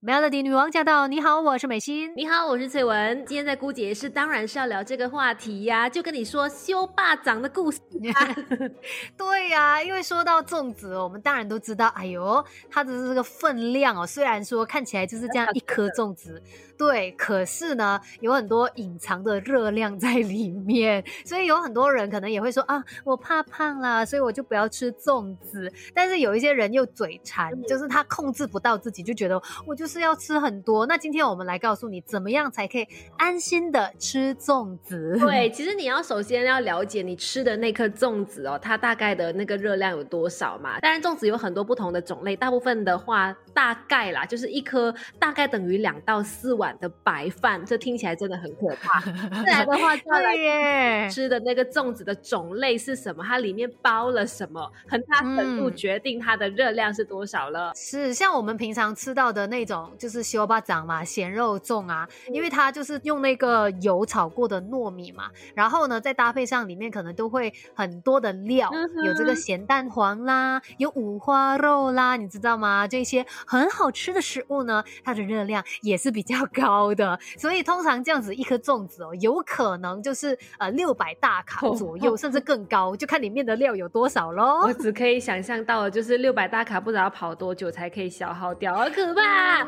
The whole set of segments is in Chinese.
Melody 女王驾到！你好，我是美心。你好，我是翠文。今天在姑姐是当然是要聊这个话题呀，就跟你说修霸掌的故事。对呀，因为说到粽子，我们当然都知道，哎呦，它的这个分量哦，虽然说看起来就是这样一颗粽子，对，可是呢，有很多隐藏的热量在里面，所以有很多人可能也会说啊，我怕胖啦，所以我就不要吃粽子。但是有一些人又嘴馋，就是他控制不到自己，就觉得我就。是要吃很多，那今天我们来告诉你，怎么样才可以安心的吃粽子？对，其实你要首先要了解你吃的那颗粽子哦，它大概的那个热量有多少嘛？当然，粽子有很多不同的种类，大部分的话大概啦，就是一颗大概等于两到四碗的白饭，这听起来真的很可怕。再来的话，对耶，吃的那个粽子的种类是什么？它里面包了什么？很大程度决定它的热量是多少了。是像我们平常吃到的那种。就是修巴掌嘛，咸肉粽啊，因为它就是用那个油炒过的糯米嘛，然后呢，再搭配上里面可能都会很多的料，有这个咸蛋黄啦，有五花肉啦，你知道吗？这些很好吃的食物呢，它的热量也是比较高的，所以通常这样子一颗粽子哦，有可能就是呃六百大卡左右，甚至更高，就看里面的料有多少喽。我只可以想象到，就是六百大卡不知道要跑多久才可以消耗掉，好可怕。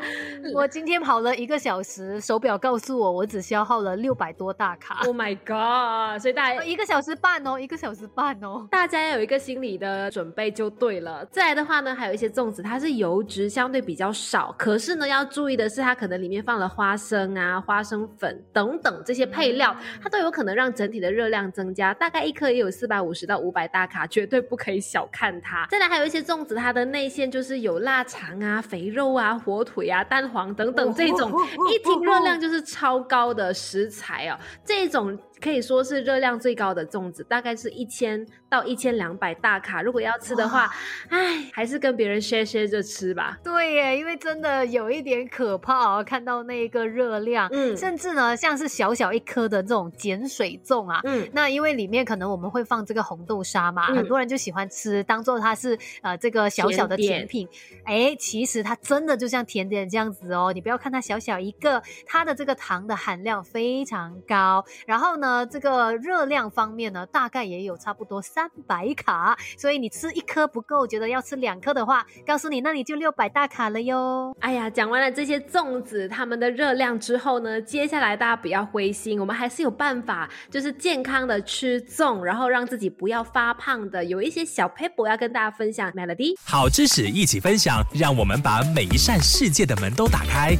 我今天跑了一个小时，手表告诉我我只消耗了六百多大卡。Oh my god！所以大家一个小时半哦，一个小时半哦，大家要有一个心理的准备就对了。再来的话呢，还有一些粽子，它是油脂相对比较少，可是呢要注意的是，它可能里面放了花生啊、花生粉等等这些配料，它都有可能让整体的热量增加。大概一颗也有四百五十到五百大卡，绝对不可以小看它。再来还有一些粽子，它的内馅就是有腊肠啊、肥肉啊、火腿。呀，蛋黄等等这种，一听热量就是超高的食材哦，这种。可以说是热量最高的粽子，大概是一千到一千两百大卡。如果要吃的话，哎，还是跟别人 share share 着吃吧。对耶，因为真的有一点可怕哦，看到那个热量，嗯，甚至呢，像是小小一颗的这种碱水粽啊，嗯，那因为里面可能我们会放这个红豆沙嘛，很多人就喜欢吃，当做它是呃这个小小的甜品。哎，其实它真的就像甜点这样子哦，你不要看它小小一个，它的这个糖的含量非常高，然后呢。呃，这个热量方面呢，大概也有差不多三百卡，所以你吃一颗不够，觉得要吃两颗的话，告诉你那你就六百大卡了哟。哎呀，讲完了这些粽子它们的热量之后呢，接下来大家不要灰心，我们还是有办法，就是健康的吃粽，然后让自己不要发胖的，有一些小 paper 要跟大家分享。Melody，好知识一起分享，让我们把每一扇世界的门都打开。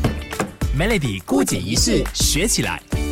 Melody 孤姐一式学起来。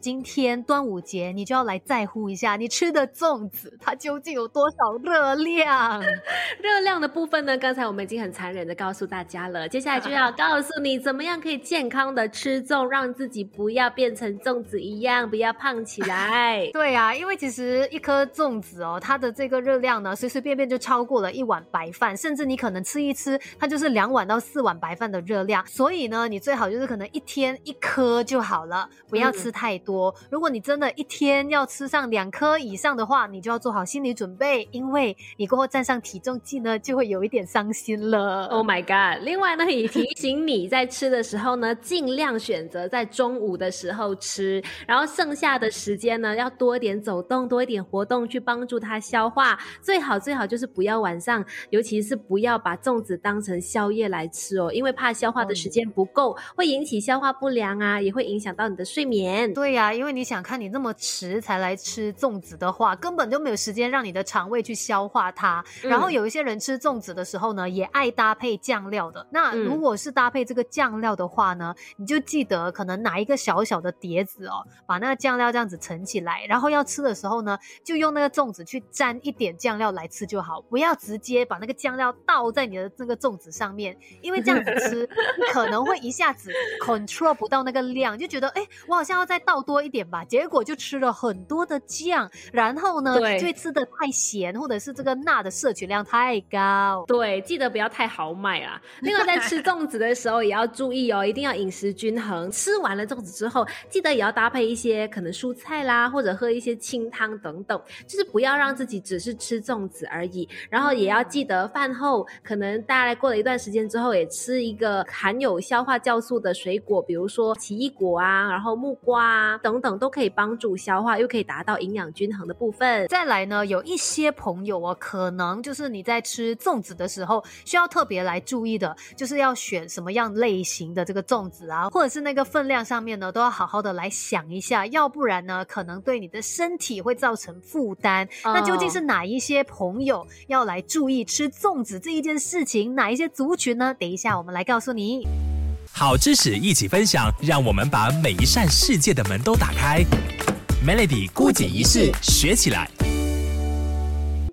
今天端午节，你就要来在乎一下你吃的粽子，它究竟有多少热量？热量的部分呢？刚才我们已经很残忍的告诉大家了，接下来就要告诉你怎么样可以健康的吃粽，让自己不要变成粽子一样，不要胖起来。对啊，因为其实一颗粽子哦，它的这个热量呢，随随便便就超过了一碗白饭，甚至你可能吃一吃，它就是两碗到四碗白饭的热量。所以呢，你最好就是可能一天一颗就好了，不要吃太多。多，如果你真的一天要吃上两颗以上的话，你就要做好心理准备，因为你过后站上体重计呢，就会有一点伤心了。Oh my god！另外呢，也提醒你在吃的时候呢，尽量选择在中午的时候吃，然后剩下的时间呢，要多一点走动，多一点活动，去帮助它消化。最好最好就是不要晚上，尤其是不要把粽子当成宵夜来吃哦，因为怕消化的时间不够，会引起消化不良啊，也会影响到你的睡眠。对呀。啊，因为你想看你那么迟才来吃粽子的话，根本就没有时间让你的肠胃去消化它。然后有一些人吃粽子的时候呢，也爱搭配酱料的。那如果是搭配这个酱料的话呢，你就记得可能拿一个小小的碟子哦，把那个酱料这样子盛起来，然后要吃的时候呢，就用那个粽子去沾一点酱料来吃就好，不要直接把那个酱料倒在你的这个粽子上面，因为这样子吃 可能会一下子 control 不到那个量，就觉得哎，我好像要再倒。多一点吧，结果就吃了很多的酱，然后呢，就会吃的太咸，或者是这个钠的摄取量太高。对，记得不要太豪迈啊。另外，在吃粽子的时候也要注意哦，一定要饮食均衡。吃完了粽子之后，记得也要搭配一些可能蔬菜啦，或者喝一些清汤等等，就是不要让自己只是吃粽子而已。然后也要记得饭后可能大概过了一段时间之后，也吃一个含有消化酵素的水果，比如说奇异果啊，然后木瓜啊等等，都可以帮助消化，又可以达到营养均衡的部分。再来呢，有一些朋友哦，可能就是你在吃粽子的时候，需要特别来注意的，就是要选什么样类型的这个粽子啊，或者是那个分量上面呢，都要好好的来想一下，要不然呢，可能对你的身体会造成负担。那究竟是哪一些朋友要来注意吃粽子这一件事情？哪一些族群呢？等一下我们来告诉你。好知识一起分享，让我们把每一扇世界的门都打开。Melody 孤姐仪式学起来。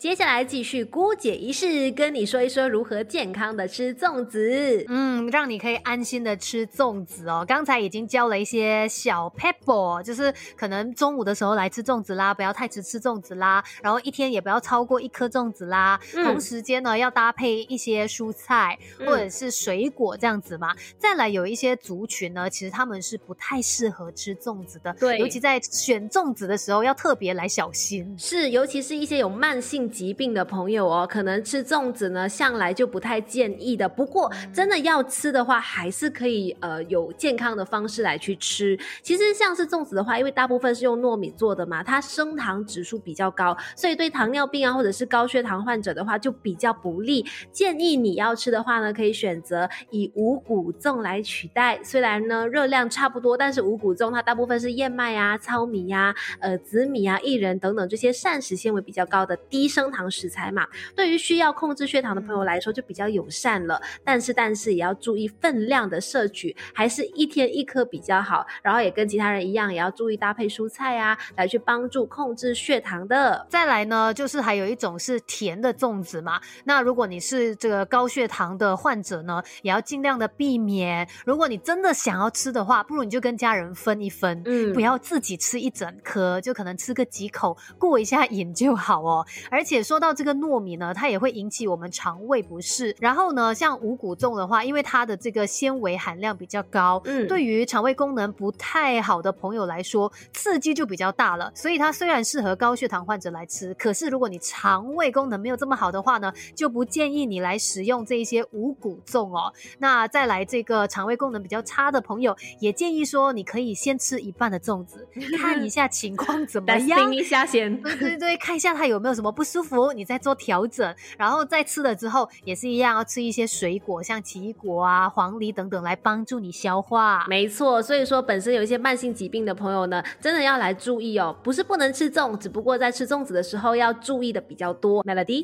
接下来继续姑姐一式，跟你说一说如何健康的吃粽子。嗯，让你可以安心的吃粽子哦。刚才已经教了一些小 pebble，就是可能中午的时候来吃粽子啦，不要太迟吃粽子啦。然后一天也不要超过一颗粽子啦。同时间呢，要搭配一些蔬菜或者是水果这样子嘛。再来有一些族群呢，其实他们是不太适合吃粽子的。对，尤其在选粽子的时候要特别来小心。是，尤其是一些有慢性。疾病的朋友哦，可能吃粽子呢，向来就不太建议的。不过，真的要吃的话，还是可以呃有健康的方式来去吃。其实像是粽子的话，因为大部分是用糯米做的嘛，它升糖指数比较高，所以对糖尿病啊或者是高血糖患者的话就比较不利。建议你要吃的话呢，可以选择以五谷粽来取代。虽然呢热量差不多，但是五谷粽它大部分是燕麦啊、糙米呀、呃紫米啊、薏仁等等这些膳食纤维比较高的低升。糖食材嘛，对于需要控制血糖的朋友来说就比较友善了。但是，但是也要注意分量的摄取，还是一天一颗比较好。然后也跟其他人一样，也要注意搭配蔬菜啊，来去帮助控制血糖的。再来呢，就是还有一种是甜的粽子嘛。那如果你是这个高血糖的患者呢，也要尽量的避免。如果你真的想要吃的话，不如你就跟家人分一分，嗯，不要自己吃一整颗，就可能吃个几口过一下瘾就好哦。而且。说到这个糯米呢，它也会引起我们肠胃不适。然后呢，像五谷粽的话，因为它的这个纤维含量比较高，嗯，对于肠胃功能不太好的朋友来说，刺激就比较大了。所以它虽然适合高血糖患者来吃，可是如果你肠胃功能没有这么好的话呢，就不建议你来食用这一些五谷粽哦。那再来这个肠胃功能比较差的朋友，也建议说你可以先吃一半的粽子，看一下情况怎么样，一下先，对对对，看一下它有没有什么不舒服。服你再做调整，然后再吃了之后也是一样，要吃一些水果，像奇异果啊、黄梨等等，来帮助你消化。没错，所以说本身有一些慢性疾病的朋友呢，真的要来注意哦，不是不能吃粽，只不过在吃粽子的时候要注意的比较多。Melody，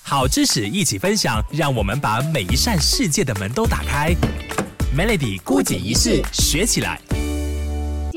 好知识一起分享，让我们把每一扇世界的门都打开。Melody 孤姐一式学起来。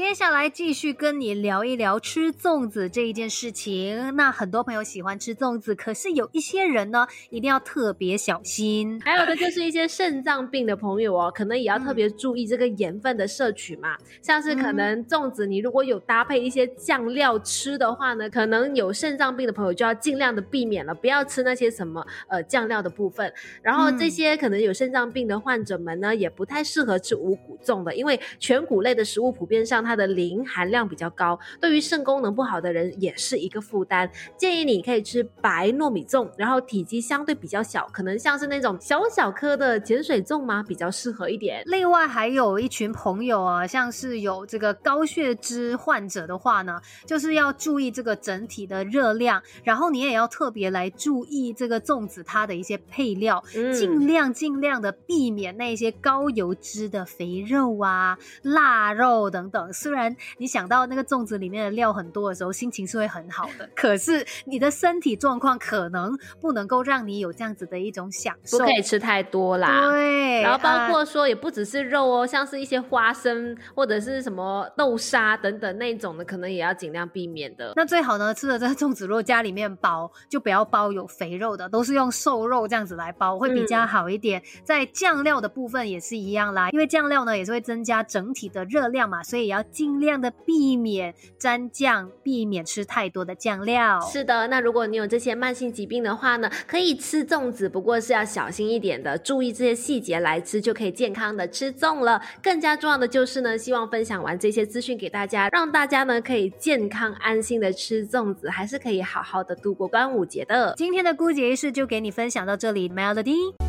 接下来继续跟你聊一聊吃粽子这一件事情。那很多朋友喜欢吃粽子，可是有一些人呢，一定要特别小心。还有的就是一些肾脏病的朋友哦，可能也要特别注意这个盐分的摄取嘛。像是可能粽子，你如果有搭配一些酱料吃的话呢，可能有肾脏病的朋友就要尽量的避免了，不要吃那些什么呃酱料的部分。然后这些可能有肾脏病的患者们呢，也不太适合吃五谷粽的，因为全谷类的食物普遍上它的磷含量比较高，对于肾功能不好的人也是一个负担。建议你可以吃白糯米粽，然后体积相对比较小，可能像是那种小小颗的碱水粽吗？比较适合一点。另外还有一群朋友啊，像是有这个高血脂患者的话呢，就是要注意这个整体的热量，然后你也要特别来注意这个粽子它的一些配料，尽量尽量的避免那些高油脂的肥肉啊、腊肉等等。虽然你想到那个粽子里面的料很多的时候，心情是会很好的，可是你的身体状况可能不能够让你有这样子的一种享受，不可以吃太多啦。对，然后包括说也不只是肉哦，像是一些花生或者是什么豆沙等等那种的，可能也要尽量避免的。那最好呢，吃的这个粽子，如果家里面包，就不要包有肥肉的，都是用瘦肉这样子来包，会比较好一点。在酱料的部分也是一样啦，因为酱料呢也是会增加整体的热量嘛，所以也要。尽量的避免沾酱，避免吃太多的酱料。是的，那如果你有这些慢性疾病的话呢，可以吃粽子，不过是要小心一点的，注意这些细节来吃，就可以健康的吃粽了。更加重要的就是呢，希望分享完这些资讯给大家，让大家呢可以健康安心的吃粽子，还是可以好好的度过端午节的。今天的姑姐仪式就给你分享到这里，Melody。